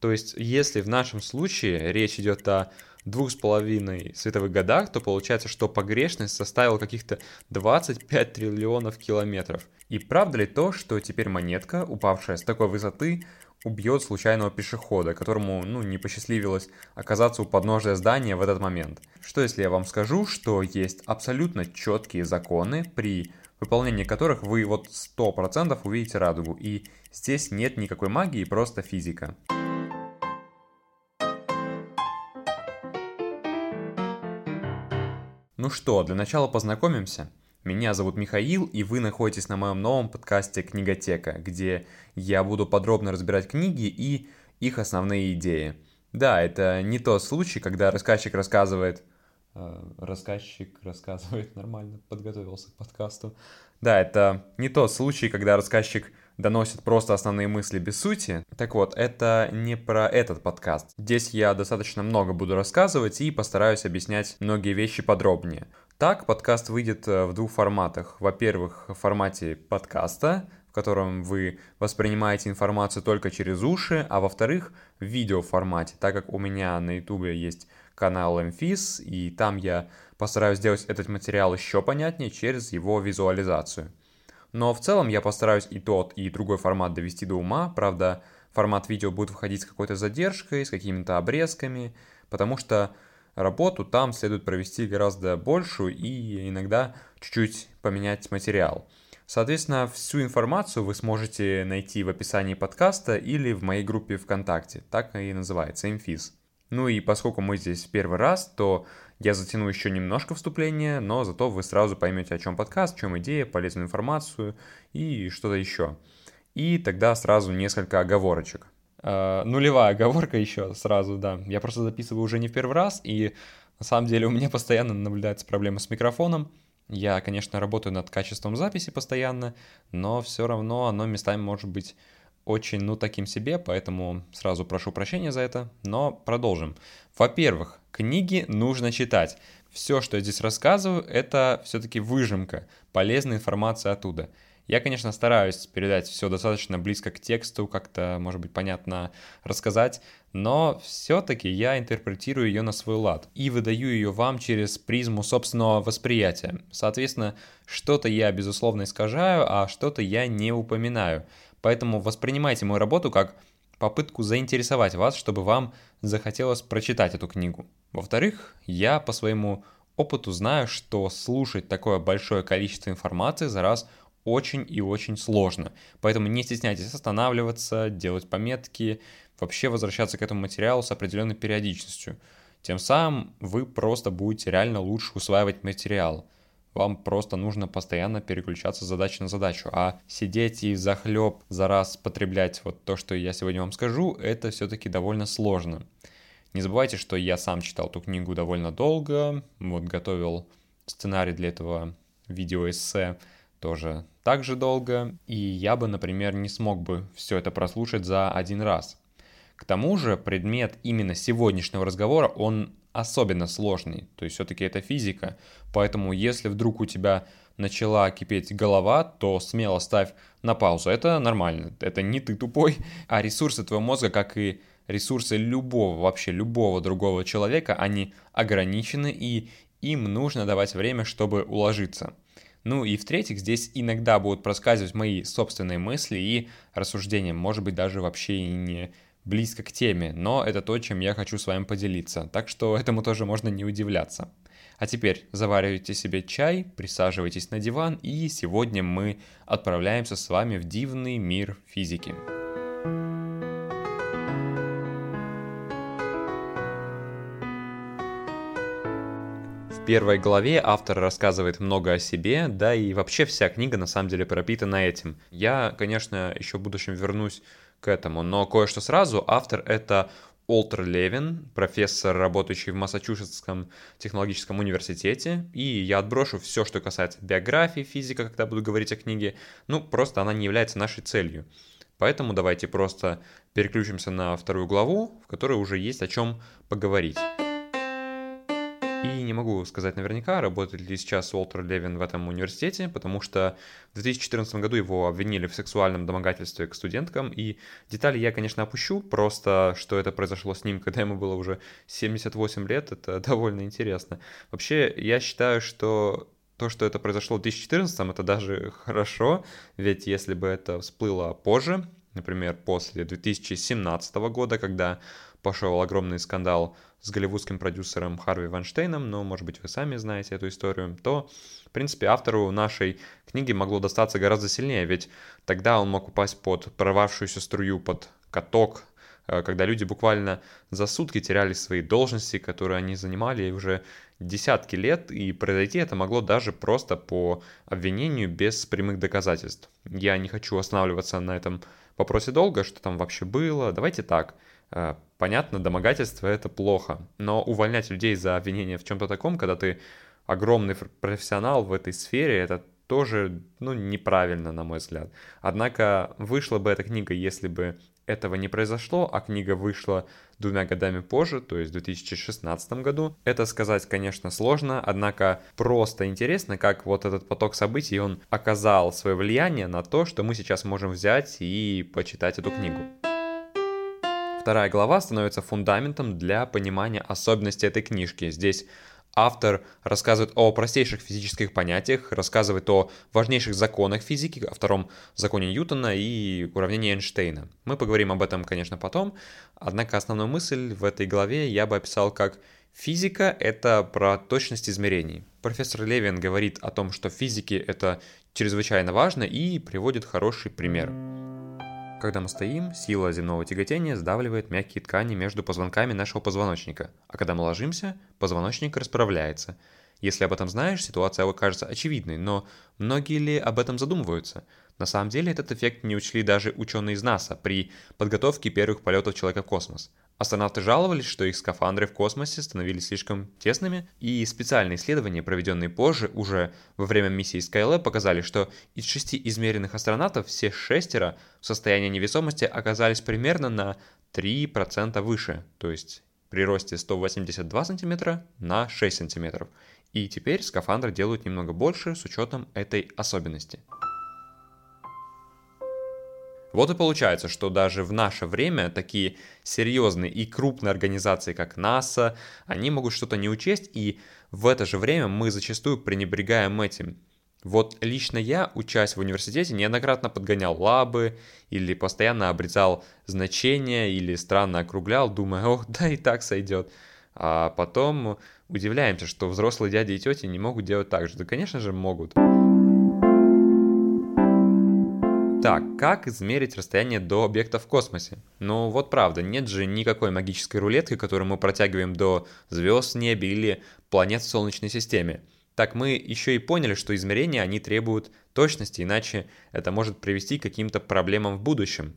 То есть, если в нашем случае речь идет о двух с половиной световых годах, то получается, что погрешность составила каких-то 25 триллионов километров. И правда ли то, что теперь монетка, упавшая с такой высоты, убьет случайного пешехода, которому, ну, не посчастливилось оказаться у подножия здания в этот момент? Что если я вам скажу, что есть абсолютно четкие законы, при выполнении которых вы вот 100% увидите радугу, и здесь нет никакой магии, просто физика. Ну что, для начала познакомимся. Меня зовут Михаил, и вы находитесь на моем новом подкасте «Книготека», где я буду подробно разбирать книги и их основные идеи. Да, это не тот случай, когда рассказчик рассказывает... Э, рассказчик рассказывает нормально, подготовился к подкасту. Да, это не тот случай, когда рассказчик доносит просто основные мысли без сути. Так вот, это не про этот подкаст. Здесь я достаточно много буду рассказывать и постараюсь объяснять многие вещи подробнее. Так, подкаст выйдет э, в двух форматах. Во-первых, в формате подкаста, в котором вы воспринимаете информацию только через уши, а во-вторых, в видеоформате, так как у меня на ютубе есть канал MFIS, и там я постараюсь сделать этот материал еще понятнее через его визуализацию. Но в целом я постараюсь и тот, и другой формат довести до ума. Правда, формат видео будет выходить с какой-то задержкой, с какими-то обрезками, потому что работу там следует провести гораздо большую и иногда чуть-чуть поменять материал. Соответственно, всю информацию вы сможете найти в описании подкаста или в моей группе ВКонтакте, так и называется, Инфиз. Ну и поскольку мы здесь первый раз, то я затяну еще немножко вступления, но зато вы сразу поймете, о чем подкаст, в чем идея, полезную информацию и что-то еще. И тогда сразу несколько оговорочек. Э, нулевая оговорка еще сразу, да. Я просто записываю уже не в первый раз, и на самом деле у меня постоянно наблюдается проблема с микрофоном. Я, конечно, работаю над качеством записи постоянно, но все равно оно местами может быть очень, ну, таким себе, поэтому сразу прошу прощения за это, но продолжим. Во-первых, книги нужно читать. Все, что я здесь рассказываю, это все-таки выжимка, полезная информация оттуда. Я, конечно, стараюсь передать все достаточно близко к тексту, как-то, может быть, понятно рассказать, но все-таки я интерпретирую ее на свой лад и выдаю ее вам через призму собственного восприятия. Соответственно, что-то я, безусловно, искажаю, а что-то я не упоминаю – Поэтому воспринимайте мою работу как попытку заинтересовать вас, чтобы вам захотелось прочитать эту книгу. Во-вторых, я по своему опыту знаю, что слушать такое большое количество информации за раз очень и очень сложно. Поэтому не стесняйтесь останавливаться, делать пометки, вообще возвращаться к этому материалу с определенной периодичностью. Тем самым вы просто будете реально лучше усваивать материал вам просто нужно постоянно переключаться с задачи на задачу. А сидеть и захлеб за раз потреблять вот то, что я сегодня вам скажу, это все-таки довольно сложно. Не забывайте, что я сам читал эту книгу довольно долго, вот готовил сценарий для этого видеоэссе тоже так же долго, и я бы, например, не смог бы все это прослушать за один раз. К тому же предмет именно сегодняшнего разговора, он особенно сложный, то есть все-таки это физика, поэтому если вдруг у тебя начала кипеть голова, то смело ставь на паузу, это нормально, это не ты тупой, а ресурсы твоего мозга, как и ресурсы любого, вообще любого другого человека, они ограничены и им нужно давать время, чтобы уложиться. Ну и в-третьих, здесь иногда будут проскальзывать мои собственные мысли и рассуждения, может быть даже вообще и не близко к теме, но это то, чем я хочу с вами поделиться, так что этому тоже можно не удивляться. А теперь заваривайте себе чай, присаживайтесь на диван, и сегодня мы отправляемся с вами в дивный мир физики. В первой главе автор рассказывает много о себе, да и вообще вся книга на самом деле пропитана этим. Я, конечно, еще в будущем вернусь к этому. Но кое-что сразу, автор это Олтер Левин, профессор, работающий в Массачусетском технологическом университете, и я отброшу все, что касается биографии физика, когда буду говорить о книге, ну, просто она не является нашей целью. Поэтому давайте просто переключимся на вторую главу, в которой уже есть о чем поговорить. И не могу сказать наверняка, работает ли сейчас Уолтер Левин в этом университете, потому что в 2014 году его обвинили в сексуальном домогательстве к студенткам, и детали я, конечно, опущу, просто что это произошло с ним, когда ему было уже 78 лет, это довольно интересно. Вообще, я считаю, что то, что это произошло в 2014, это даже хорошо, ведь если бы это всплыло позже, например, после 2017 года, когда пошел огромный скандал с голливудским продюсером Харви Ванштейном, но, может быть, вы сами знаете эту историю, то, в принципе, автору нашей книги могло достаться гораздо сильнее, ведь тогда он мог упасть под прорвавшуюся струю, под каток, э, когда люди буквально за сутки теряли свои должности, которые они занимали уже десятки лет, и произойти это могло даже просто по обвинению без прямых доказательств. Я не хочу останавливаться на этом вопросе долго, что там вообще было. Давайте так. Э, понятно, домогательство это плохо, но увольнять людей за обвинение в чем-то таком, когда ты огромный профессионал в этой сфере, это тоже, ну, неправильно, на мой взгляд. Однако вышла бы эта книга, если бы этого не произошло, а книга вышла двумя годами позже, то есть в 2016 году. Это сказать, конечно, сложно, однако просто интересно, как вот этот поток событий, он оказал свое влияние на то, что мы сейчас можем взять и почитать эту книгу. Вторая глава становится фундаментом для понимания особенностей этой книжки. Здесь Автор рассказывает о простейших физических понятиях, рассказывает о важнейших законах физики, о втором законе Ньютона и уравнении Эйнштейна. Мы поговорим об этом, конечно, потом, однако основную мысль в этой главе я бы описал как Физика — это про точность измерений. Профессор Левин говорит о том, что физики это чрезвычайно важно и приводит хороший пример. Когда мы стоим, сила земного тяготения сдавливает мягкие ткани между позвонками нашего позвоночника, а когда мы ложимся, позвоночник расправляется. Если об этом знаешь, ситуация кажется очевидной, но многие ли об этом задумываются? На самом деле этот эффект не учли даже ученые из НАСА при подготовке первых полетов человека в космос. Астронавты жаловались, что их скафандры в космосе становились слишком тесными, и специальные исследования, проведенные позже, уже во время миссии Skylab, показали, что из шести измеренных астронавтов все шестеро в состоянии невесомости оказались примерно на 3% выше, то есть при росте 182 см на 6 см. И теперь скафандры делают немного больше с учетом этой особенности. Вот и получается, что даже в наше время такие серьезные и крупные организации, как НАСА, они могут что-то не учесть, и в это же время мы зачастую пренебрегаем этим. Вот лично я, учась в университете, неоднократно подгонял лабы или постоянно обрезал значения или странно округлял, думая, ох, да и так сойдет. А потом удивляемся, что взрослые дяди и тети не могут делать так же. Да, конечно же, могут. Так, как измерить расстояние до объекта в космосе? Ну вот правда, нет же никакой магической рулетки, которую мы протягиваем до звезд в небе или планет в Солнечной системе. Так мы еще и поняли, что измерения они требуют точности, иначе это может привести к каким-то проблемам в будущем.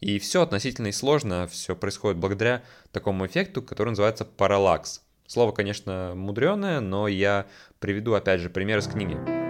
И все относительно и сложно, все происходит благодаря такому эффекту, который называется параллакс. Слово, конечно, мудреное, но я приведу опять же пример из книги.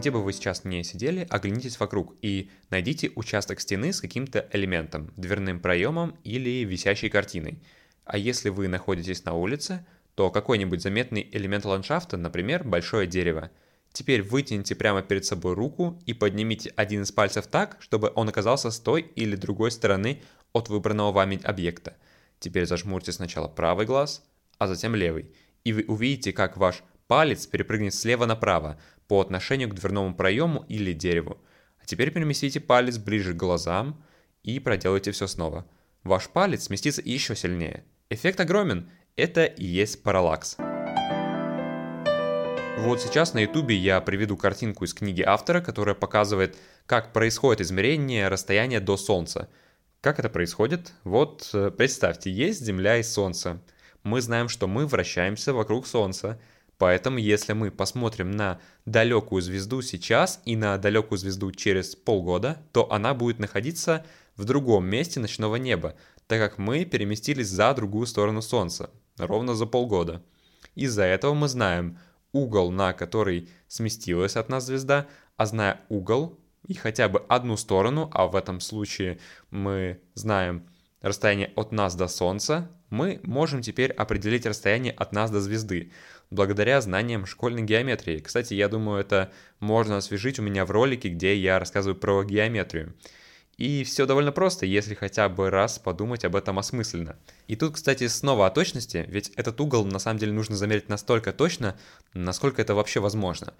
Где бы вы сейчас не сидели, оглянитесь вокруг и найдите участок стены с каким-то элементом, дверным проемом или висящей картиной. А если вы находитесь на улице, то какой-нибудь заметный элемент ландшафта, например, большое дерево. Теперь вытяните прямо перед собой руку и поднимите один из пальцев так, чтобы он оказался с той или другой стороны от выбранного вами объекта. Теперь зажмурьте сначала правый глаз, а затем левый, и вы увидите, как ваш палец перепрыгнет слева направо, по отношению к дверному проему или дереву. А теперь переместите палец ближе к глазам и проделайте все снова. Ваш палец сместится еще сильнее. Эффект огромен. Это и есть параллакс. Вот сейчас на ютубе я приведу картинку из книги автора, которая показывает, как происходит измерение расстояния до Солнца. Как это происходит? Вот э, представьте, есть Земля и Солнце. Мы знаем, что мы вращаемся вокруг Солнца. Поэтому, если мы посмотрим на далекую звезду сейчас и на далекую звезду через полгода, то она будет находиться в другом месте ночного неба, так как мы переместились за другую сторону Солнца, ровно за полгода. Из-за этого мы знаем угол, на который сместилась от нас звезда, а зная угол и хотя бы одну сторону, а в этом случае мы знаем расстояние от нас до Солнца, мы можем теперь определить расстояние от нас до звезды, благодаря знаниям школьной геометрии. Кстати, я думаю, это можно освежить у меня в ролике, где я рассказываю про геометрию. И все довольно просто, если хотя бы раз подумать об этом осмысленно. И тут, кстати, снова о точности, ведь этот угол на самом деле нужно замерить настолько точно, насколько это вообще возможно.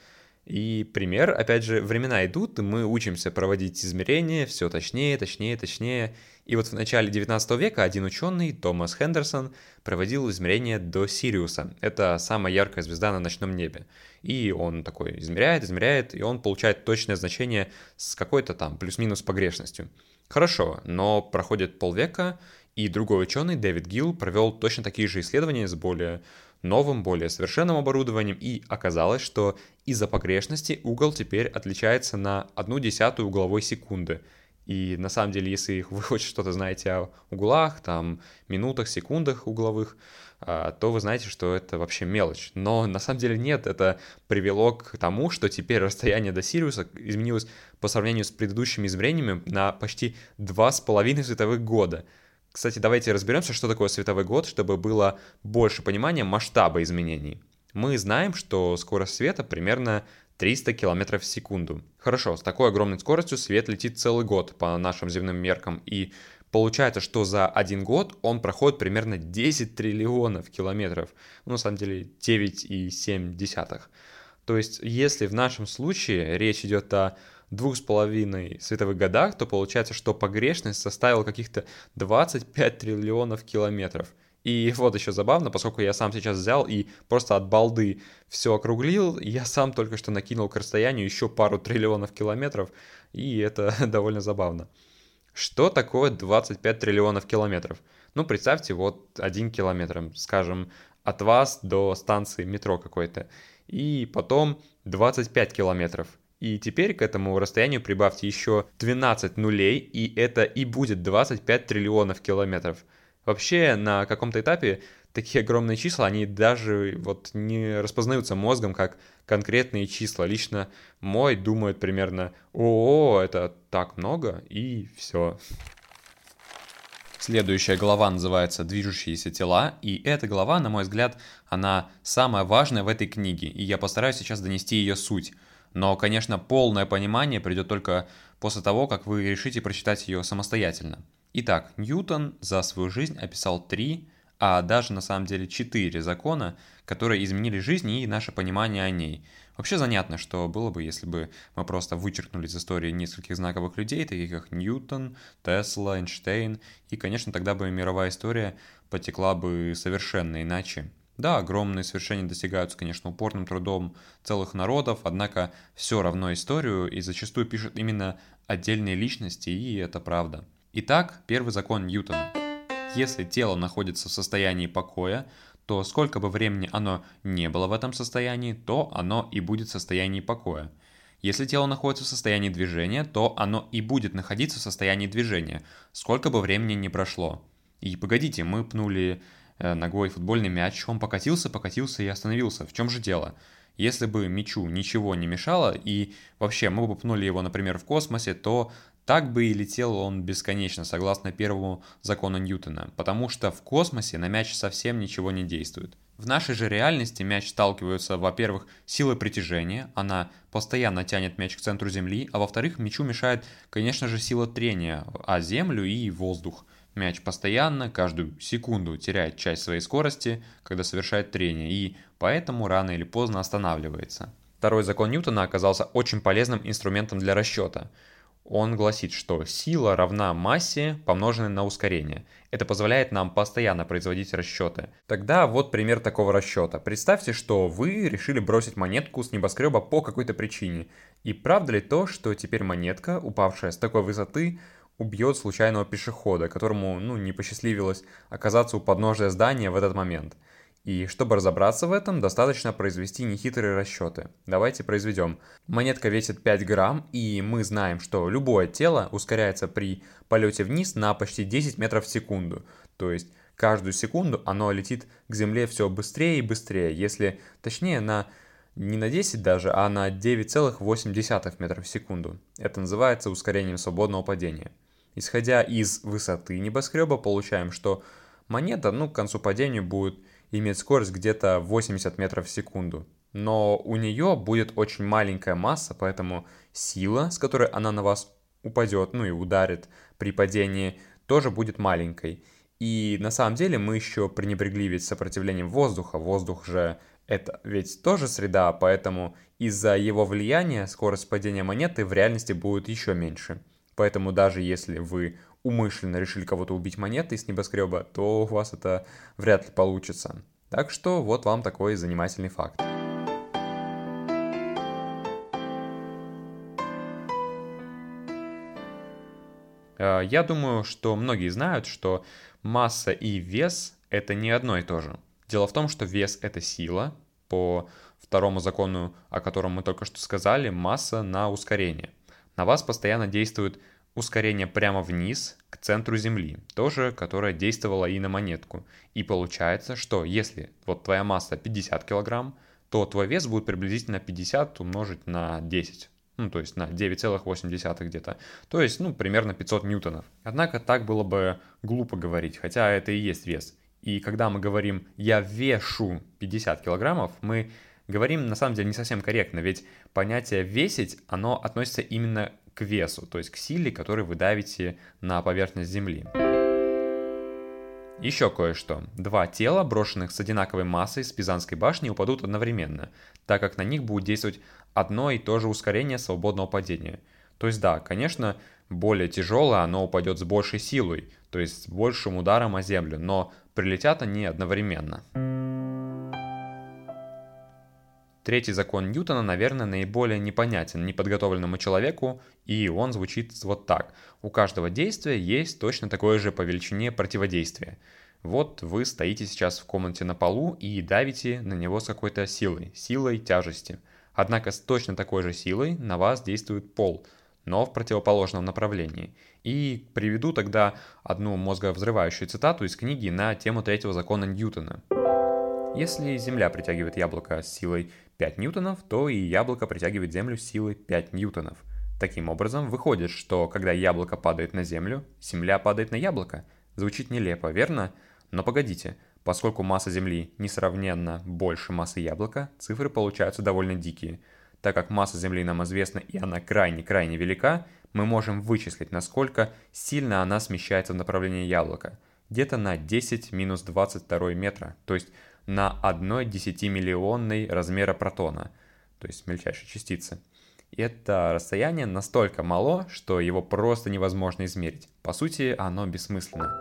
И пример, опять же, времена идут, и мы учимся проводить измерения все точнее, точнее, точнее. И вот в начале 19 века один ученый, Томас Хендерсон, проводил измерения до Сириуса. Это самая яркая звезда на ночном небе. И он такой измеряет, измеряет, и он получает точное значение с какой-то там плюс-минус погрешностью. Хорошо, но проходит полвека, и другой ученый, Дэвид Гилл, провел точно такие же исследования с более новым, более совершенным оборудованием, и оказалось, что из-за погрешности угол теперь отличается на одну десятую угловой секунды. И на самом деле, если вы хоть что-то знаете о углах, там, минутах, секундах угловых, а, то вы знаете, что это вообще мелочь. Но на самом деле нет, это привело к тому, что теперь расстояние до Сириуса изменилось по сравнению с предыдущими измерениями на почти 2,5 световых года. Кстати, давайте разберемся, что такое световой год, чтобы было больше понимания масштаба изменений. Мы знаем, что скорость света примерно 300 км в секунду. Хорошо, с такой огромной скоростью свет летит целый год по нашим земным меркам, и получается, что за один год он проходит примерно 10 триллионов километров. Ну, на самом деле 9,7. То есть, если в нашем случае речь идет о двух с половиной световых годах, то получается, что погрешность составила каких-то 25 триллионов километров. И вот еще забавно, поскольку я сам сейчас взял и просто от балды все округлил, я сам только что накинул к расстоянию еще пару триллионов километров, и это довольно забавно. Что такое 25 триллионов километров? Ну, представьте, вот один километр, скажем, от вас до станции метро какой-то, и потом 25 километров. И теперь к этому расстоянию прибавьте еще 12 нулей, и это и будет 25 триллионов километров. Вообще, на каком-то этапе такие огромные числа, они даже вот не распознаются мозгом как конкретные числа. Лично мой думает примерно, о, это так много, и все. Следующая глава называется «Движущиеся тела», и эта глава, на мой взгляд, она самая важная в этой книге, и я постараюсь сейчас донести ее суть. Но, конечно, полное понимание придет только после того, как вы решите прочитать ее самостоятельно. Итак, Ньютон за свою жизнь описал три, а даже на самом деле четыре закона, которые изменили жизнь и наше понимание о ней. Вообще занятно, что было бы, если бы мы просто вычеркнули из истории нескольких знаковых людей, таких как Ньютон, Тесла, Эйнштейн, и, конечно, тогда бы мировая история потекла бы совершенно иначе. Да, огромные свершения достигаются, конечно, упорным трудом целых народов, однако все равно историю и зачастую пишут именно отдельные личности, и это правда. Итак, первый закон Ньютона. Если тело находится в состоянии покоя, то сколько бы времени оно не было в этом состоянии, то оно и будет в состоянии покоя. Если тело находится в состоянии движения, то оно и будет находиться в состоянии движения, сколько бы времени не прошло. И погодите, мы пнули ногой футбольный мяч, он покатился, покатился и остановился. В чем же дело? Если бы мячу ничего не мешало, и вообще мы бы пнули его, например, в космосе, то так бы и летел он бесконечно, согласно первому закону Ньютона, потому что в космосе на мяч совсем ничего не действует. В нашей же реальности мяч сталкивается, во-первых, силой притяжения, она постоянно тянет мяч к центру Земли, а во-вторых, мячу мешает, конечно же, сила трения, а Землю и воздух. Мяч постоянно, каждую секунду теряет часть своей скорости, когда совершает трение, и поэтому рано или поздно останавливается. Второй закон Ньютона оказался очень полезным инструментом для расчета – он гласит, что сила равна массе, помноженной на ускорение. Это позволяет нам постоянно производить расчеты. Тогда вот пример такого расчета. Представьте, что вы решили бросить монетку с небоскреба по какой-то причине. И правда ли то, что теперь монетка, упавшая с такой высоты, убьет случайного пешехода, которому ну, не посчастливилось оказаться у подножия здания в этот момент – и чтобы разобраться в этом, достаточно произвести нехитрые расчеты. Давайте произведем. Монетка весит 5 грамм, и мы знаем, что любое тело ускоряется при полете вниз на почти 10 метров в секунду. То есть каждую секунду оно летит к Земле все быстрее и быстрее, если точнее на не на 10 даже, а на 9,8 метров в секунду. Это называется ускорением свободного падения. Исходя из высоты небоскреба, получаем, что монета, ну, к концу падения будет иметь скорость где-то 80 метров в секунду. Но у нее будет очень маленькая масса, поэтому сила, с которой она на вас упадет, ну и ударит при падении, тоже будет маленькой. И на самом деле мы еще пренебрегли ведь сопротивлением воздуха. Воздух же это ведь тоже среда, поэтому из-за его влияния скорость падения монеты в реальности будет еще меньше. Поэтому даже если вы умышленно решили кого-то убить монетой с небоскреба, то у вас это вряд ли получится. Так что вот вам такой занимательный факт. Э, я думаю, что многие знают, что масса и вес — это не одно и то же. Дело в том, что вес — это сила, по второму закону, о котором мы только что сказали, масса на ускорение. На вас постоянно действует ускорение прямо вниз, к центру Земли, тоже, которое действовало и на монетку. И получается, что если вот твоя масса 50 килограмм, то твой вес будет приблизительно 50 умножить на 10 ну, то есть на 9,8 где-то, то есть, ну, примерно 500 ньютонов. Однако так было бы глупо говорить, хотя это и есть вес. И когда мы говорим «я вешу 50 килограммов», мы говорим на самом деле не совсем корректно, ведь понятие «весить», оно относится именно к весу, то есть к силе, которую вы давите на поверхность Земли. Еще кое-что. Два тела, брошенных с одинаковой массой с Пизанской башни, упадут одновременно, так как на них будет действовать одно и то же ускорение свободного падения. То есть да, конечно, более тяжелое оно упадет с большей силой, то есть с большим ударом о землю, но прилетят они одновременно. Третий закон Ньютона, наверное, наиболее непонятен неподготовленному человеку, и он звучит вот так. У каждого действия есть точно такое же по величине противодействие. Вот вы стоите сейчас в комнате на полу и давите на него с какой-то силой, силой тяжести. Однако с точно такой же силой на вас действует пол, но в противоположном направлении. И приведу тогда одну мозговзрывающую цитату из книги на тему третьего закона Ньютона. Если Земля притягивает яблоко с силой 5 ньютонов, то и яблоко притягивает Землю силой 5 ньютонов. Таким образом, выходит, что когда яблоко падает на Землю, Земля падает на яблоко. Звучит нелепо, верно? Но погодите, поскольку масса Земли несравненно больше массы яблока, цифры получаются довольно дикие. Так как масса Земли нам известна и она крайне-крайне велика, мы можем вычислить, насколько сильно она смещается в направлении яблока. Где-то на 10 минус 22 метра, то есть на 1 десятимиллионной размера протона, то есть мельчайшей частицы. Это расстояние настолько мало, что его просто невозможно измерить. По сути, оно бессмысленно.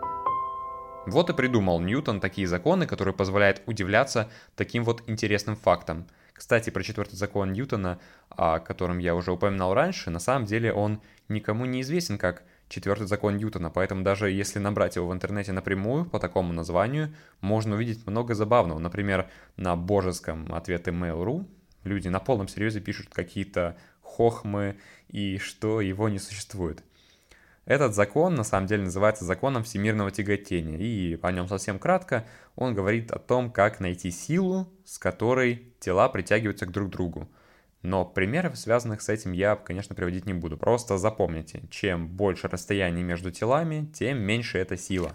Вот и придумал Ньютон такие законы, которые позволяют удивляться таким вот интересным фактам. Кстати, про четвертый закон Ньютона, о котором я уже упоминал раньше, на самом деле он никому не известен как четвертый закон Ньютона, поэтому даже если набрать его в интернете напрямую по такому названию, можно увидеть много забавного. Например, на божеском ответе Mail.ru люди на полном серьезе пишут какие-то хохмы и что его не существует. Этот закон на самом деле называется законом всемирного тяготения, и о нем совсем кратко. Он говорит о том, как найти силу, с которой тела притягиваются к друг другу. Но примеров, связанных с этим, я, конечно, приводить не буду. Просто запомните, чем больше расстояние между телами, тем меньше эта сила.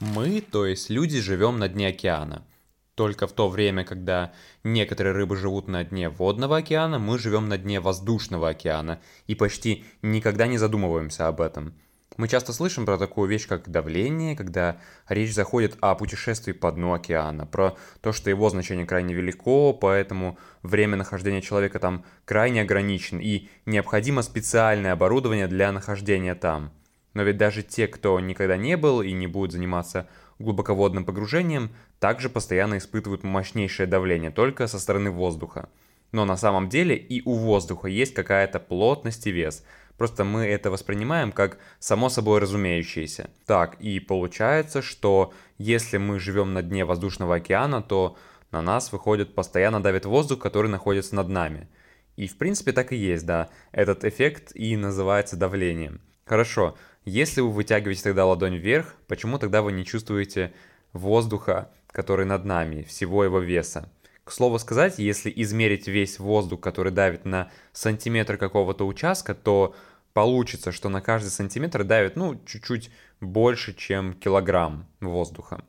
Мы, то есть люди, живем на дне океана. Только в то время, когда некоторые рыбы живут на дне водного океана, мы живем на дне воздушного океана и почти никогда не задумываемся об этом. Мы часто слышим про такую вещь, как давление, когда речь заходит о путешествии по дну океана, про то, что его значение крайне велико, поэтому время нахождения человека там крайне ограничено, и необходимо специальное оборудование для нахождения там. Но ведь даже те, кто никогда не был и не будет заниматься глубоководным погружением, также постоянно испытывают мощнейшее давление, только со стороны воздуха. Но на самом деле и у воздуха есть какая-то плотность и вес – Просто мы это воспринимаем как само собой разумеющееся. Так, и получается, что если мы живем на дне воздушного океана, то на нас выходит постоянно давит воздух, который находится над нами. И в принципе так и есть, да. Этот эффект и называется давлением. Хорошо, если вы вытягиваете тогда ладонь вверх, почему тогда вы не чувствуете воздуха, который над нами, всего его веса? К слову сказать, если измерить весь воздух, который давит на сантиметр какого-то участка, то получится, что на каждый сантиметр давит, ну, чуть-чуть больше, чем килограмм воздуха.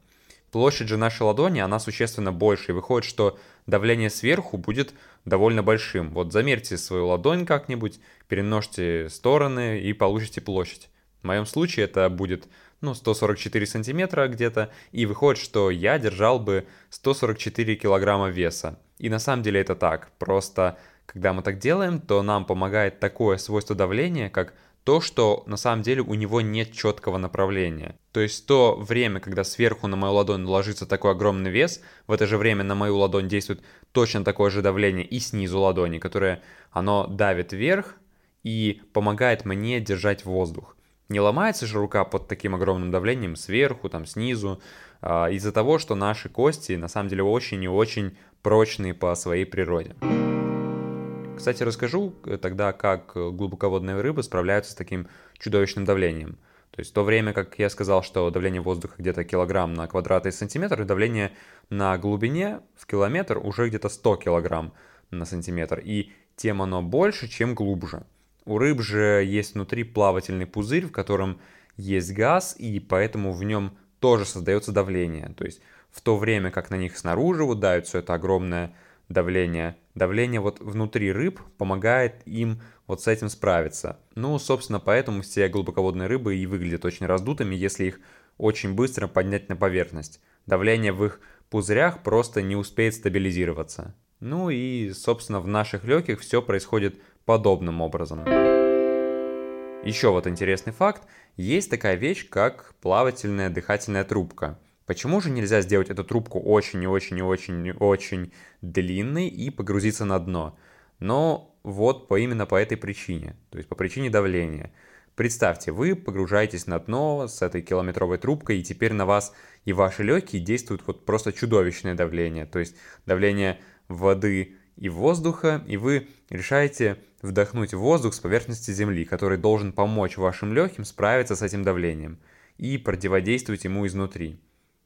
Площадь же нашей ладони, она существенно больше, и выходит, что давление сверху будет довольно большим. Вот замерьте свою ладонь как-нибудь, перемножьте стороны и получите площадь. В моем случае это будет ну, 144 сантиметра где-то, и выходит, что я держал бы 144 килограмма веса. И на самом деле это так, просто когда мы так делаем, то нам помогает такое свойство давления, как то, что на самом деле у него нет четкого направления. То есть то время, когда сверху на мою ладонь ложится такой огромный вес, в это же время на мою ладонь действует точно такое же давление и снизу ладони, которое оно давит вверх и помогает мне держать воздух. Не ломается же рука под таким огромным давлением сверху, там снизу, а, из-за того, что наши кости на самом деле очень и очень прочные по своей природе. Кстати, расскажу э, тогда, как глубоководные рыбы справляются с таким чудовищным давлением. То есть в то время, как я сказал, что давление воздуха где-то килограмм на квадратный сантиметр, давление на глубине в километр уже где-то 100 килограмм на сантиметр. И тем оно больше, чем глубже. У рыб же есть внутри плавательный пузырь, в котором есть газ, и поэтому в нем тоже создается давление. То есть в то время, как на них снаружи вот дают все это огромное давление, давление вот внутри рыб помогает им вот с этим справиться. Ну, собственно, поэтому все глубоководные рыбы и выглядят очень раздутыми, если их очень быстро поднять на поверхность. Давление в их пузырях просто не успеет стабилизироваться. Ну и, собственно, в наших легких все происходит подобным образом. Еще вот интересный факт. Есть такая вещь, как плавательная дыхательная трубка. Почему же нельзя сделать эту трубку очень и очень и очень и очень длинной и погрузиться на дно? Но вот по именно по этой причине, то есть по причине давления. Представьте, вы погружаетесь на дно с этой километровой трубкой, и теперь на вас и ваши легкие действуют вот просто чудовищное давление, то есть давление воды и воздуха, и вы решаете вдохнуть воздух с поверхности Земли, который должен помочь вашим легким справиться с этим давлением и противодействовать ему изнутри.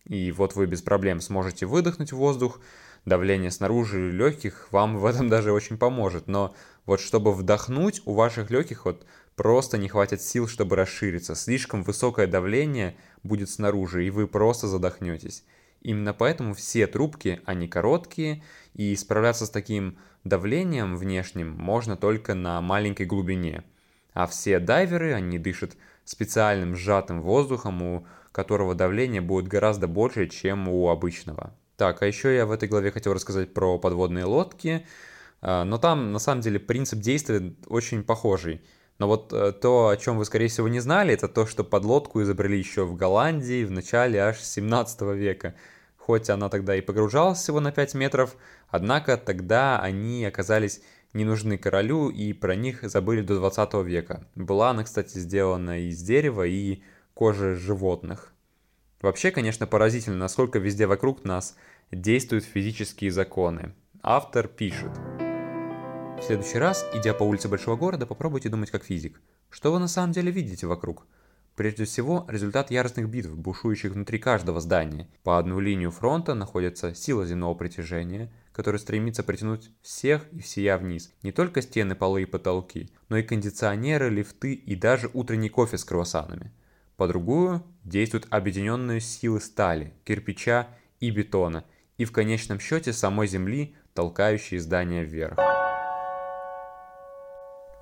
И вот вы без проблем сможете выдохнуть воздух, давление снаружи легких вам в этом даже очень поможет. Но вот чтобы вдохнуть, у ваших легких вот просто не хватит сил, чтобы расшириться. Слишком высокое давление будет снаружи, и вы просто задохнетесь. Именно поэтому все трубки, они короткие, и справляться с таким давлением внешним можно только на маленькой глубине. А все дайверы, они дышат специальным сжатым воздухом, у которого давление будет гораздо больше, чем у обычного. Так, а еще я в этой главе хотел рассказать про подводные лодки, а, но там на самом деле принцип действия очень похожий. Но вот э, то, о чем вы, скорее всего, не знали, это то, что подлодку изобрели еще в Голландии в начале аж 17 века. Хоть она тогда и погружалась всего на 5 метров, однако тогда они оказались не нужны королю и про них забыли до 20 века. Была она, кстати, сделана из дерева и кожи животных. Вообще, конечно, поразительно, насколько везде вокруг нас действуют физические законы. Автор пишет. В следующий раз, идя по улице большого города, попробуйте думать как физик. Что вы на самом деле видите вокруг? Прежде всего, результат яростных битв, бушующих внутри каждого здания. По одну линию фронта находится сила земного притяжения, которая стремится притянуть всех и всея вниз. Не только стены, полы и потолки, но и кондиционеры, лифты и даже утренний кофе с круассанами. По другую действуют объединенные силы стали, кирпича и бетона, и в конечном счете самой Земли, толкающие здание вверх.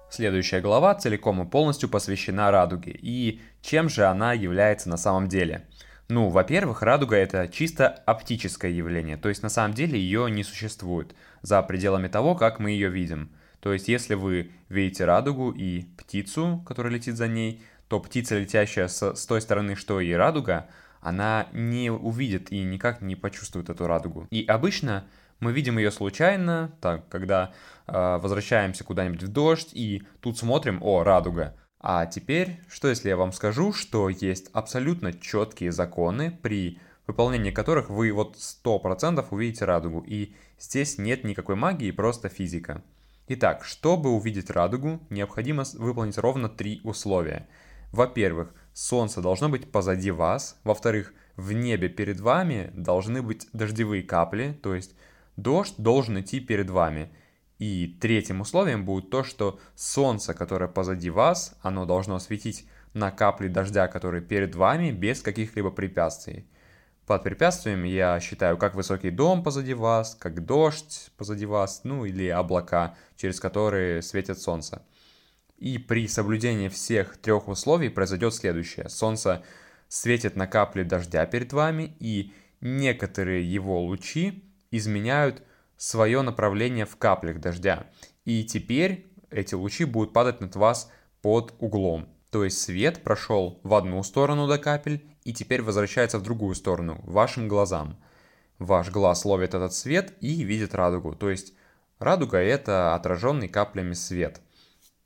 Следующая глава целиком и полностью посвящена радуге. И чем же она является на самом деле? Ну, во-первых, радуга это чисто оптическое явление, то есть на самом деле ее не существует за пределами того, как мы ее видим. То есть если вы видите радугу и птицу, которая летит за ней, то птица, летящая с, с той стороны, что и радуга, она не увидит и никак не почувствует эту радугу. И обычно мы видим ее случайно, так, когда э, возвращаемся куда-нибудь в дождь и тут смотрим, о, радуга. А теперь, что если я вам скажу, что есть абсолютно четкие законы, при выполнении которых вы вот 100% увидите радугу, и здесь нет никакой магии, просто физика. Итак, чтобы увидеть радугу, необходимо выполнить ровно три условия. Во-первых, солнце должно быть позади вас. Во-вторых, в небе перед вами должны быть дождевые капли, то есть Дождь должен идти перед вами. И третьим условием будет то, что солнце, которое позади вас, оно должно светить на капли дождя, которые перед вами, без каких-либо препятствий. Под препятствием я считаю как высокий дом позади вас, как дождь позади вас, ну или облака, через которые светит солнце. И при соблюдении всех трех условий произойдет следующее. Солнце светит на капли дождя перед вами, и некоторые его лучи изменяют свое направление в каплях дождя. И теперь эти лучи будут падать над вас под углом. То есть свет прошел в одну сторону до капель и теперь возвращается в другую сторону, вашим глазам. Ваш глаз ловит этот свет и видит радугу. То есть радуга это отраженный каплями свет.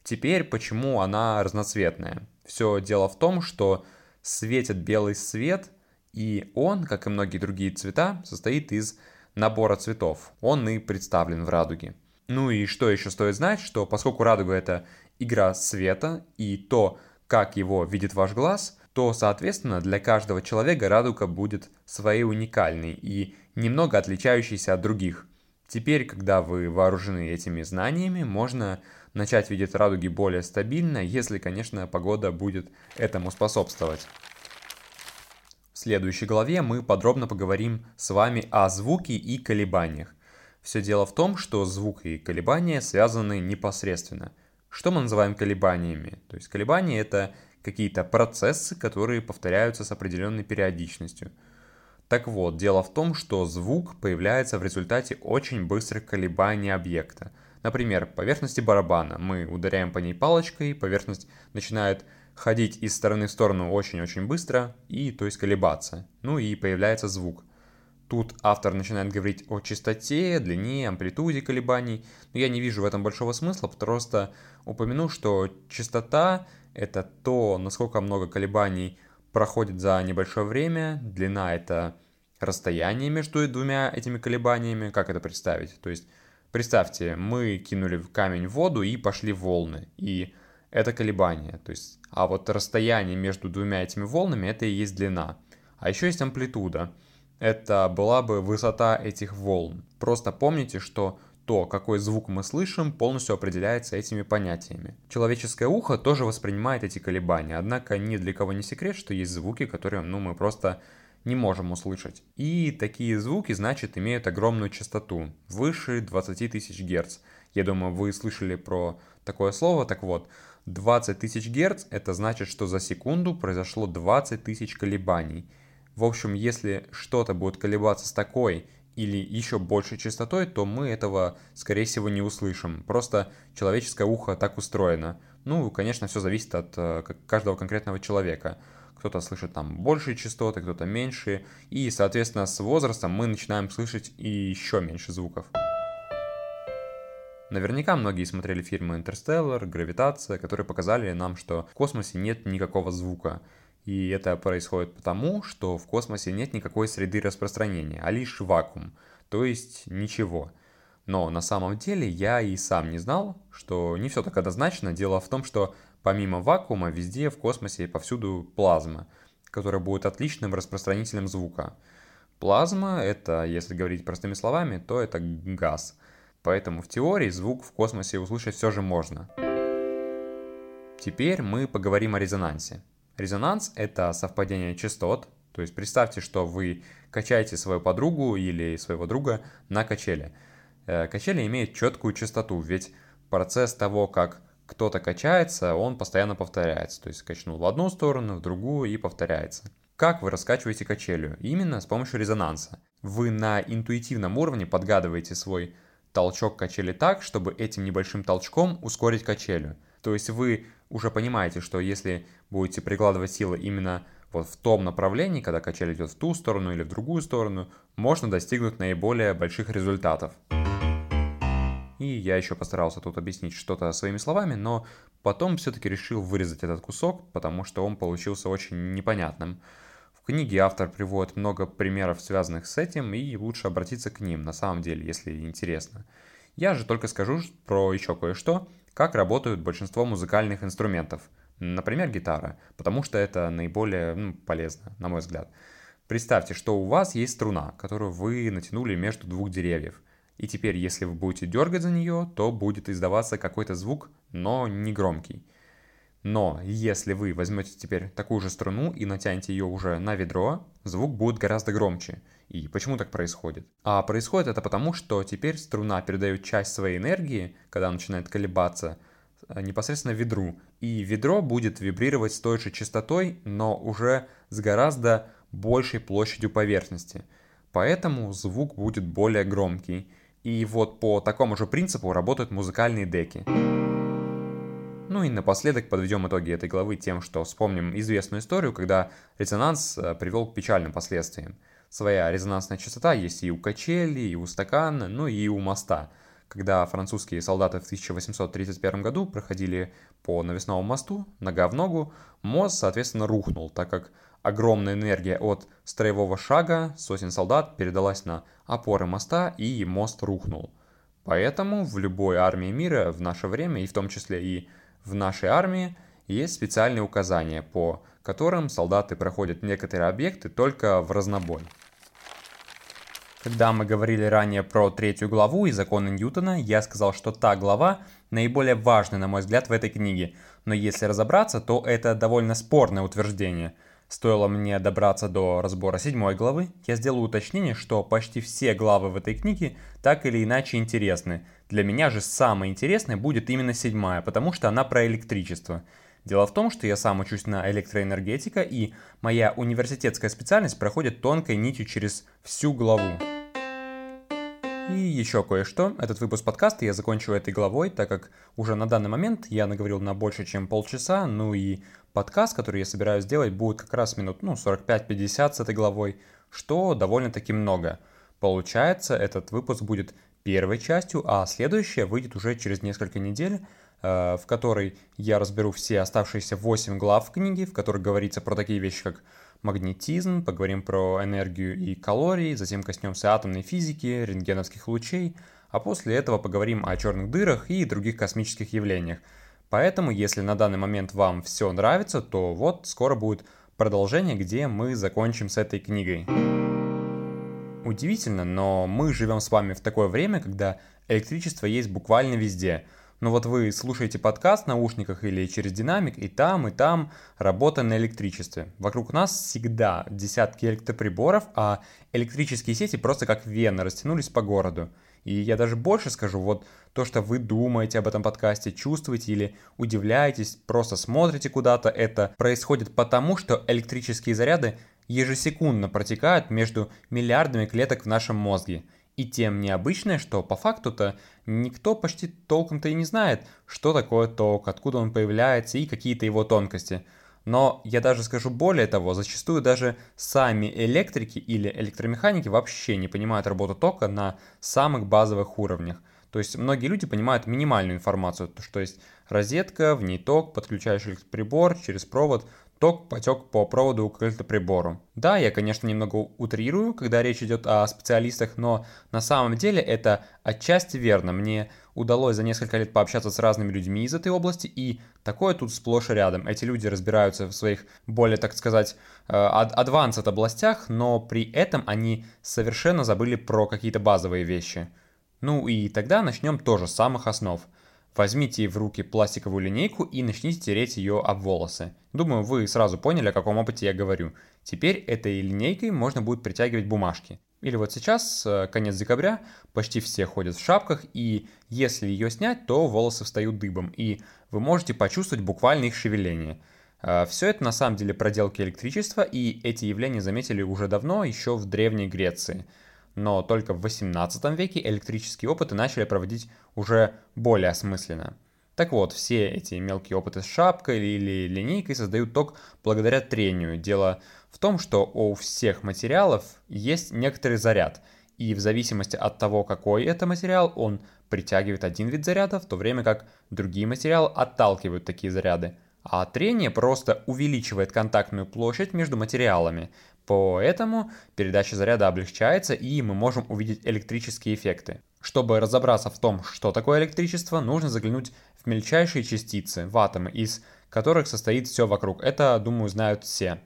Теперь почему она разноцветная? Все дело в том, что светит белый свет, и он, как и многие другие цвета, состоит из набора цветов. Он и представлен в радуге. Ну и что еще стоит знать, что поскольку радуга это игра света и то, как его видит ваш глаз, то, соответственно, для каждого человека радуга будет своей уникальной и немного отличающейся от других. Теперь, когда вы вооружены этими знаниями, можно начать видеть радуги более стабильно, если, конечно, погода будет этому способствовать. В следующей главе мы подробно поговорим с вами о звуке и колебаниях. Все дело в том, что звук и колебания связаны непосредственно. Что мы называем колебаниями? То есть колебания это какие-то процессы, которые повторяются с определенной периодичностью. Так вот, дело в том, что звук появляется в результате очень быстрых колебаний объекта. Например, поверхности барабана. Мы ударяем по ней палочкой, поверхность начинает ходить из стороны в сторону очень-очень быстро и, то есть, колебаться. Ну и появляется звук. Тут автор начинает говорить о частоте, длине, амплитуде колебаний, но я не вижу в этом большого смысла, просто упомяну, что частота — это то, насколько много колебаний проходит за небольшое время, длина — это расстояние между двумя этими колебаниями, как это представить? То есть, представьте, мы кинули камень в воду и пошли волны, и это колебание. То есть, а вот расстояние между двумя этими волнами это и есть длина. А еще есть амплитуда. Это была бы высота этих волн. Просто помните, что то, какой звук мы слышим, полностью определяется этими понятиями. Человеческое ухо тоже воспринимает эти колебания, однако ни для кого не секрет, что есть звуки, которые ну, мы просто не можем услышать. И такие звуки, значит, имеют огромную частоту, выше 20 тысяч герц. Я думаю, вы слышали про такое слово, так вот, 20 тысяч герц это значит, что за секунду произошло 20 тысяч колебаний. В общем, если что-то будет колебаться с такой или еще большей частотой, то мы этого, скорее всего, не услышим. Просто человеческое ухо так устроено. Ну, конечно, все зависит от э, каждого конкретного человека. Кто-то слышит там большие частоты, кто-то меньшие. И, соответственно, с возрастом мы начинаем слышать и еще меньше звуков. Наверняка многие смотрели фильмы «Интерстеллар», «Гравитация», которые показали нам, что в космосе нет никакого звука. И это происходит потому, что в космосе нет никакой среды распространения, а лишь вакуум, то есть ничего. Но на самом деле я и сам не знал, что не все так однозначно. Дело в том, что помимо вакуума везде в космосе повсюду плазма, которая будет отличным распространителем звука. Плазма это, если говорить простыми словами, то это газ – Поэтому в теории звук в космосе услышать все же можно. Теперь мы поговорим о резонансе. Резонанс — это совпадение частот, то есть представьте, что вы качаете свою подругу или своего друга на качели. Э, качели имеют четкую частоту, ведь процесс того, как кто-то качается, он постоянно повторяется. То есть качнул в одну сторону, в другую и повторяется. Как вы раскачиваете качелю? Именно с помощью резонанса. Вы на интуитивном уровне подгадываете свой толчок качели так, чтобы этим небольшим толчком ускорить качелю. То есть вы уже понимаете, что если будете прикладывать силы именно вот в том направлении, когда качель идет в ту сторону или в другую сторону, можно достигнуть наиболее больших результатов. И я еще постарался тут объяснить что-то своими словами, но потом все-таки решил вырезать этот кусок, потому что он получился очень непонятным книге автор приводит много примеров, связанных с этим, и лучше обратиться к ним, на самом деле, если интересно. Я же только скажу про еще кое-что, как работают большинство музыкальных инструментов, например, гитара, потому что это наиболее ну, полезно, на мой взгляд. Представьте, что у вас есть струна, которую вы натянули между двух деревьев. И теперь, если вы будете дергать за нее, то будет издаваться какой-то звук, но не громкий. Но если вы возьмете теперь такую же струну и натянете ее уже на ведро, звук будет гораздо громче. И почему так происходит? А происходит это потому, что теперь струна передает часть своей энергии, когда начинает колебаться, э, непосредственно ведру. И ведро будет вибрировать с той же частотой, но уже с гораздо большей площадью поверхности. Поэтому звук будет более громкий. И вот по такому же принципу работают музыкальные деки. Ну и напоследок подведем итоги этой главы тем, что вспомним известную историю, когда резонанс э, привел к печальным последствиям. Своя резонансная частота есть и у качели, и у стакана, ну и у моста. Когда французские солдаты в 1831 году проходили по навесному мосту, нога в ногу, мост, соответственно, рухнул, так как огромная энергия от строевого шага сотен солдат передалась на опоры моста, и мост рухнул. Поэтому в любой армии мира в наше время, и в том числе и в нашей армии есть специальные указания, по которым солдаты проходят некоторые объекты только в разнобой. Когда мы говорили ранее про третью главу и законы Ньютона, я сказал, что та глава наиболее важная, на мой взгляд, в этой книге. Но если разобраться, то это довольно спорное утверждение – Стоило мне добраться до разбора седьмой главы, я сделаю уточнение, что почти все главы в этой книге так или иначе интересны. Для меня же самое интересное будет именно седьмая, потому что она про электричество. Дело в том, что я сам учусь на электроэнергетика, и моя университетская специальность проходит тонкой нитью через всю главу. И еще кое-что. Этот выпуск подкаста я закончу этой главой, так как уже на данный момент я наговорил на больше, чем полчаса, ну и подкаст, который я собираюсь сделать, будет как раз минут ну, 45-50 с этой главой, что довольно-таки много. Получается, этот выпуск будет первой частью, а следующая выйдет уже через несколько недель, э, в которой я разберу все оставшиеся 8 глав книги, в которых говорится про такие вещи, как магнетизм, поговорим про энергию и калории, затем коснемся атомной физики, рентгеновских лучей, а после этого поговорим о черных дырах и других космических явлениях. Поэтому, если на данный момент вам все нравится, то вот скоро будет продолжение, где мы закончим с этой книгой. Удивительно, но мы живем с вами в такое время, когда электричество есть буквально везде – но вот вы слушаете подкаст в наушниках или через динамик, и там, и там работа на электричестве. Вокруг нас всегда десятки электроприборов, а электрические сети просто как вены растянулись по городу. И я даже больше скажу, вот то, что вы думаете об этом подкасте, чувствуете или удивляетесь, просто смотрите куда-то, это происходит потому, что электрические заряды ежесекундно протекают между миллиардами клеток в нашем мозге. И тем необычное, что по факту-то никто почти толком-то и не знает, что такое ток, откуда он появляется и какие-то его тонкости. Но я даже скажу более того, зачастую даже сами электрики или электромеханики вообще не понимают работу тока на самых базовых уровнях. То есть многие люди понимают минимальную информацию, что есть розетка, в ней ток, подключаешь электроприбор через провод, ток потек по проводу к электроприбору. Да, я, конечно, немного утрирую, когда речь идет о специалистах, но на самом деле это отчасти верно. Мне удалось за несколько лет пообщаться с разными людьми из этой области, и такое тут сплошь и рядом. Эти люди разбираются в своих более, так сказать, advanced э, областях, но при этом они совершенно забыли про какие-то базовые вещи. Ну и тогда начнем тоже с самых основ – Возьмите в руки пластиковую линейку и начните тереть ее об волосы. Думаю, вы сразу поняли, о каком опыте я говорю. Теперь этой линейкой можно будет притягивать бумажки. Или вот сейчас, э, конец декабря, почти все ходят в шапках, и если ее снять, то волосы встают дыбом, и вы можете почувствовать буквально их шевеление. Э, Все это на самом деле проделки электричества, и эти явления заметили уже давно, еще в Древней Греции – но только в 18 веке электрические опыты начали проводить уже более осмысленно. Так вот, все эти мелкие опыты с шапкой или линейкой создают ток благодаря трению. Дело в том, что у всех материалов есть некоторый заряд, и в зависимости от того, какой это материал, он притягивает один вид заряда, в то время как другие материалы отталкивают такие заряды. А трение просто увеличивает контактную площадь между материалами, Поэтому передача заряда облегчается и мы можем увидеть электрические эффекты. Чтобы разобраться в том, что такое электричество, нужно заглянуть в мельчайшие частицы, в атомы, из которых состоит все вокруг. Это, думаю, знают все.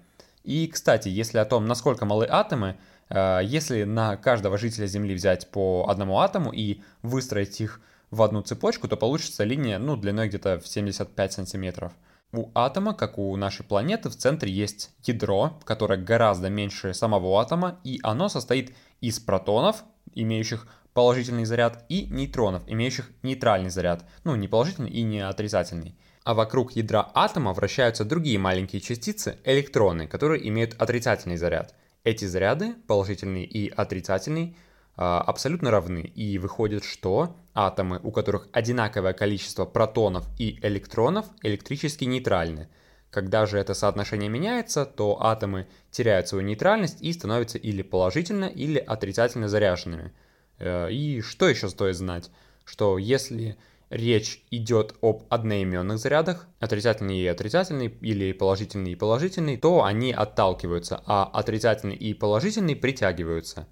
И, кстати, если о том, насколько малы атомы, э, если на каждого жителя Земли взять по одному атому и выстроить их в одну цепочку, то получится линия ну, длиной где-то в 75 сантиметров. У атома, как у нашей планеты, в центре есть ядро, которое гораздо меньше самого атома, и оно состоит из протонов, имеющих положительный заряд, и нейтронов, имеющих нейтральный заряд, ну не положительный и не отрицательный. А вокруг ядра атома вращаются другие маленькие частицы, электроны, которые имеют отрицательный заряд. Эти заряды, положительный и отрицательный, абсолютно равны, и выходит, что атомы, у которых одинаковое количество протонов и электронов, электрически нейтральны. Когда же это соотношение меняется, то атомы теряют свою нейтральность и становятся или положительно, или отрицательно заряженными. Э, и что еще стоит знать? Что если речь идет об одноименных зарядах, отрицательный и отрицательный, или положительный и положительный, то они отталкиваются, а отрицательный и положительный притягиваются.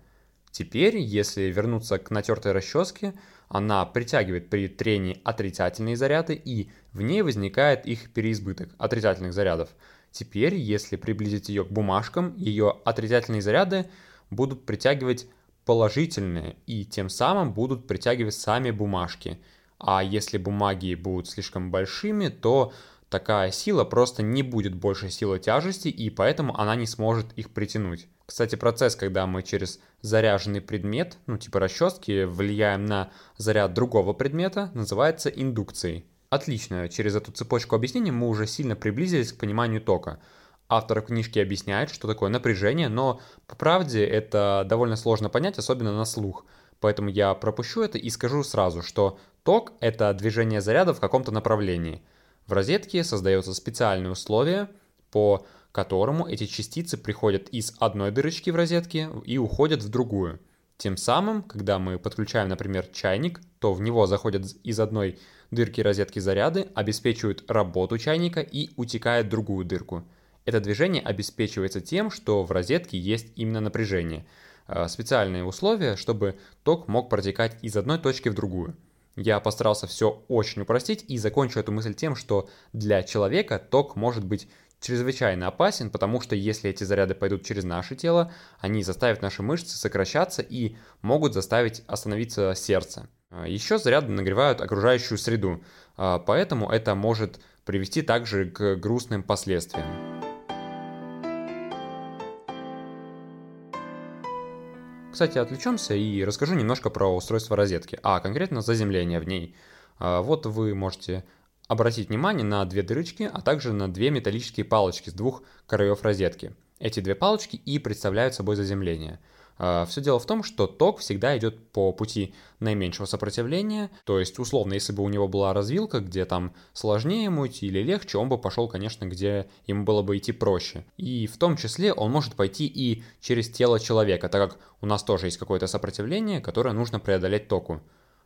Теперь, если вернуться к натертой расческе, она притягивает при трении отрицательные заряды и в ней возникает их переизбыток отрицательных зарядов. Теперь, если приблизить ее к бумажкам, ее отрицательные заряды будут притягивать положительные и тем самым будут притягивать сами бумажки. А если бумаги будут слишком большими, то такая сила просто не будет больше силы тяжести и поэтому она не сможет их притянуть. Кстати, процесс, когда мы через заряженный предмет, ну типа расчески, влияем на заряд другого предмета, называется индукцией. Отлично, через эту цепочку объяснений мы уже сильно приблизились к пониманию тока. Автор книжки объясняет, что такое напряжение, но по правде это довольно сложно понять, особенно на слух. Поэтому я пропущу это и скажу сразу, что ток – это движение заряда в каком-то направлении. В розетке создаются специальные условия, по которому эти частицы приходят из одной дырочки в розетке и уходят в другую. Тем самым, когда мы подключаем, например, чайник, то в него заходят из одной дырки розетки заряды, обеспечивают работу чайника и утекают в другую дырку – это движение обеспечивается тем, что в розетке есть именно напряжение. Э, специальные условия, чтобы ток мог протекать из одной точки в другую. Я постарался все очень упростить и закончу эту мысль тем, что для человека ток может быть чрезвычайно опасен, потому что если эти заряды пойдут через наше тело, они заставят наши мышцы сокращаться и могут заставить остановиться сердце. Э, Еще заряды нагревают окружающую среду, э, поэтому это может привести также к грустным последствиям. Кстати, отвлечемся и расскажу немножко про устройство розетки, а конкретно заземление в ней. А, вот вы можете обратить внимание на две дырочки, а также на две металлические палочки с двух краев розетки. Эти две палочки и представляют собой заземление – а, Все дело в том, что ток всегда идет по пути наименьшего сопротивления, то есть условно, если бы у него была развилка, где там сложнее ему идти или легче, он бы пошел, конечно, где ему было бы идти проще. И в том числе он может пойти и через тело человека, так как у нас тоже есть какое-то сопротивление, которое нужно преодолеть току.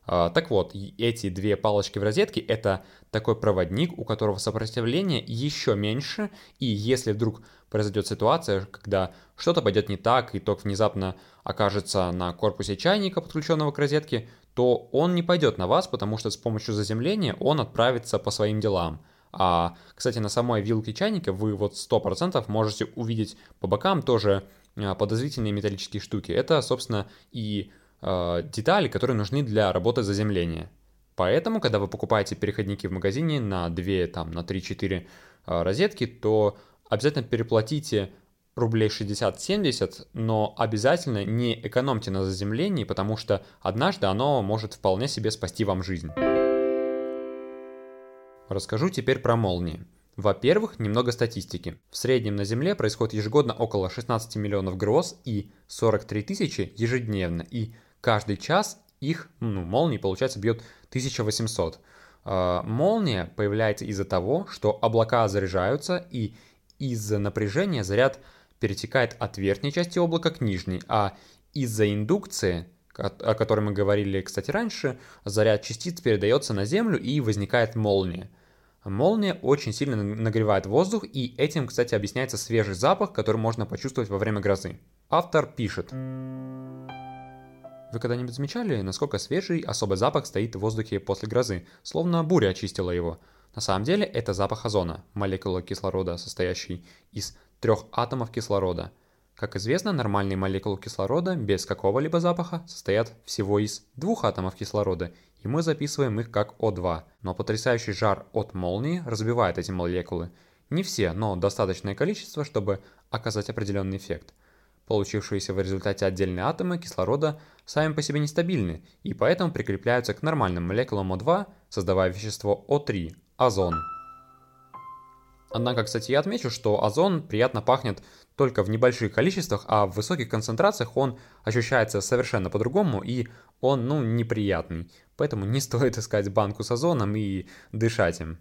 А, так вот, эти две палочки в розетке – это такой проводник, у которого сопротивление еще меньше, и если вдруг произойдет ситуация, когда что-то пойдет не так, и ток внезапно окажется на корпусе чайника, подключенного к розетке, то он не пойдет на вас, потому что с помощью заземления он отправится по своим делам. А, кстати, на самой вилке чайника вы вот 100% можете увидеть по бокам тоже а, подозрительные металлические штуки. Это, собственно, и э, детали, которые нужны для работы заземления. Поэтому, когда вы покупаете переходники в магазине на 2, там, на 3-4 э, розетки, то обязательно переплатите рублей 60-70, но обязательно не экономьте на заземлении, потому что однажды оно может вполне себе спасти вам жизнь. Расскажу теперь про молнии. Во-первых, немного статистики. В среднем на Земле происходит ежегодно около 16 миллионов гроз и 43 тысячи ежедневно, и каждый час их, ну, молний, получается, бьет 1800. Э, молния появляется из-за того, что облака заряжаются, и из-за напряжения заряд перетекает от верхней части облака к нижней, а из-за индукции, о которой мы говорили, кстати, раньше, заряд частиц передается на Землю и возникает молния. Молния очень сильно нагревает воздух, и этим, кстати, объясняется свежий запах, который можно почувствовать во время грозы. Автор пишет. Вы когда-нибудь замечали, насколько свежий особый запах стоит в воздухе после грозы, словно буря очистила его? На самом деле это запах озона, молекула кислорода, состоящей из трех атомов кислорода. Как известно, нормальные молекулы кислорода без какого-либо запаха состоят всего из двух атомов кислорода, и мы записываем их как О2. Но потрясающий жар от молнии разбивает эти молекулы. Не все, но достаточное количество, чтобы оказать определенный эффект. Получившиеся в результате отдельные атомы кислорода сами по себе нестабильны и поэтому прикрепляются к нормальным молекулам О2, создавая вещество О3 – озон. Однако, кстати, я отмечу, что озон приятно пахнет только в небольших количествах, а в высоких концентрациях он ощущается совершенно по-другому и он, ну, неприятный. Поэтому не стоит искать банку с озоном и дышать им.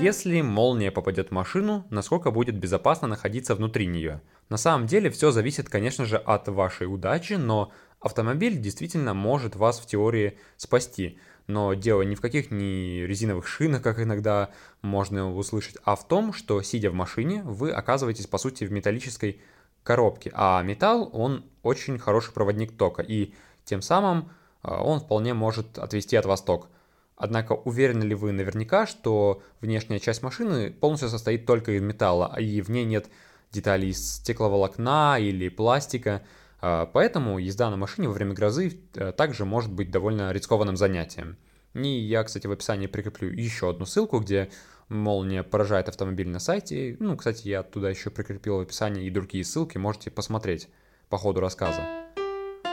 Если молния попадет в машину, насколько будет безопасно находиться внутри нее? На самом деле все зависит, конечно же, от вашей удачи, но автомобиль действительно может вас в теории спасти. Но дело не в каких ни резиновых шинах, как иногда можно услышать, а в том, что сидя в машине, вы оказываетесь по сути в металлической коробке, а металл, он очень хороший проводник тока, и тем самым а, он вполне может отвести от вас ток. Однако уверены ли вы наверняка, что внешняя часть машины полностью состоит только из металла, и в ней нет деталей из стекловолокна или пластика, а, поэтому езда на машине во время грозы э, также может быть довольно рискованным занятием. И я, кстати, в описании прикреплю еще одну ссылку, где молния поражает автомобиль на сайте. Ну, кстати, я туда еще прикрепил в описании и другие ссылки, можете посмотреть по ходу рассказа.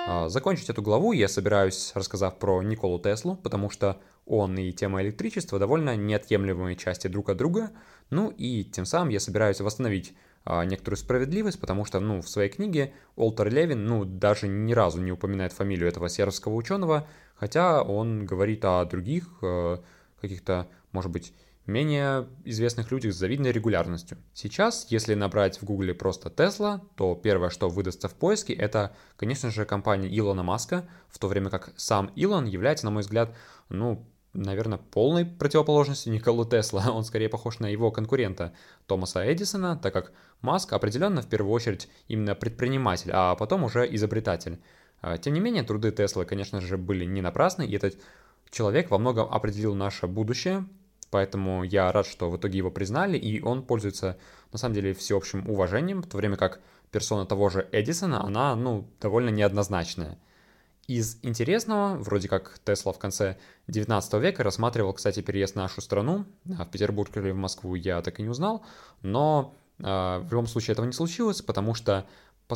А, закончить эту главу я собираюсь, рассказав про Николу Теслу, потому что он и тема электричества довольно неотъемлемые части друг от друга, ну и тем самым я собираюсь восстановить а, некоторую справедливость, потому что, ну, в своей книге Уолтер Левин, ну, даже ни разу не упоминает фамилию этого сербского ученого, хотя он говорит о других э, каких-то, может быть, менее известных людях с завидной регулярностью. Сейчас, если набрать в гугле просто Tesla, то первое, что выдастся в поиске, это, конечно же, компания Илона Маска, в то время как сам Илон является, на мой взгляд, ну, наверное, полной противоположностью Николу Тесла. Он скорее похож на его конкурента Томаса Эдисона, так как Маск определенно в первую очередь именно предприниматель, а потом уже изобретатель. А, тем не менее, труды Теслы, конечно же, были не напрасны, и этот человек во многом определил наше будущее, поэтому я рад, что в итоге его признали, и он пользуется, на самом деле, всеобщим уважением, в то время как персона того же Эдисона, она, ну, довольно неоднозначная. Из интересного, вроде как Тесла в конце 19 века рассматривал, кстати, переезд в нашу страну, а в Петербург или в Москву я так и не узнал, но э, в любом случае этого не случилось, потому что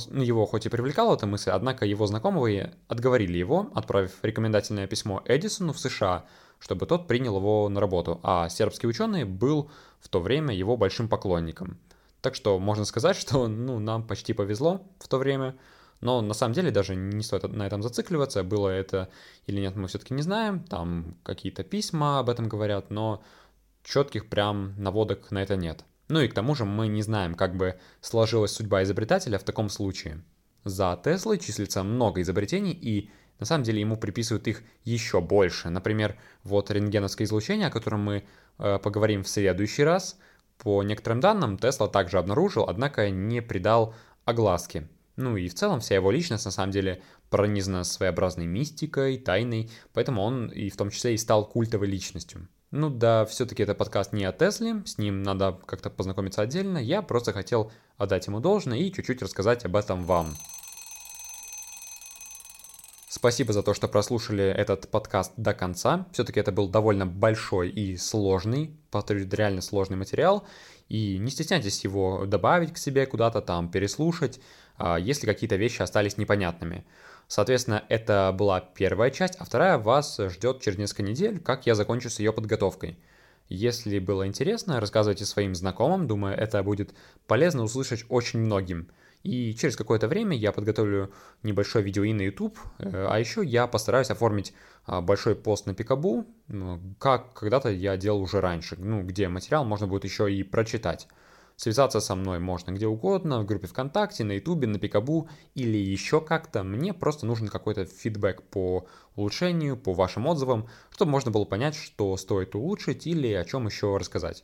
ну, его хоть и привлекала эта мысль, однако его знакомые отговорили его, отправив рекомендательное письмо Эдисону в США, чтобы тот принял его на работу, а сербский ученый был в то время его большим поклонником. Так что можно сказать, что ну, нам почти повезло в то время, но на самом деле даже не стоит на этом зацикливаться, было это или нет, мы все-таки не знаем. Там какие-то письма об этом говорят, но четких прям наводок на это нет. Ну и к тому же мы не знаем, как бы сложилась судьба изобретателя в таком случае. За Теслой числится много изобретений, и на самом деле ему приписывают их еще больше. Например, вот рентгеновское излучение, о котором мы э, поговорим в следующий раз. По некоторым данным, Тесла также обнаружил, однако не придал огласки. Ну и в целом вся его личность на самом деле пронизана своеобразной мистикой, тайной, поэтому он и в том числе и стал культовой личностью. Ну да, все-таки это подкаст не о Тесле, с ним надо как-то познакомиться отдельно, я просто хотел отдать ему должное и чуть-чуть рассказать об этом вам. Спасибо за то, что прослушали этот подкаст до конца. Все-таки это был довольно большой и сложный, повторюсь, реально сложный материал. И не стесняйтесь его добавить к себе куда-то там, переслушать. А, если какие-то вещи остались непонятными. Соответственно, это была первая часть, а вторая вас ждет через несколько недель, как я закончу с ее подготовкой. Если было интересно, рассказывайте своим знакомым, думаю, это будет полезно услышать очень многим. И через какое-то время я подготовлю небольшое видео и на YouTube, э, а еще я постараюсь оформить а, большой пост на Пикабу, ну, как когда-то я делал уже раньше, ну, где материал можно будет еще и прочитать. Связаться со мной можно где угодно, в группе ВКонтакте, на Ютубе, на Пикабу или еще как-то. Мне просто нужен какой-то фидбэк по улучшению, по вашим отзывам, чтобы можно было понять, что стоит улучшить или о чем еще рассказать.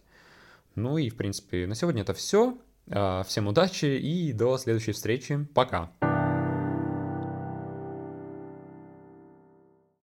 Ну и, в принципе, на сегодня это все. А, всем удачи и до следующей встречи. Пока.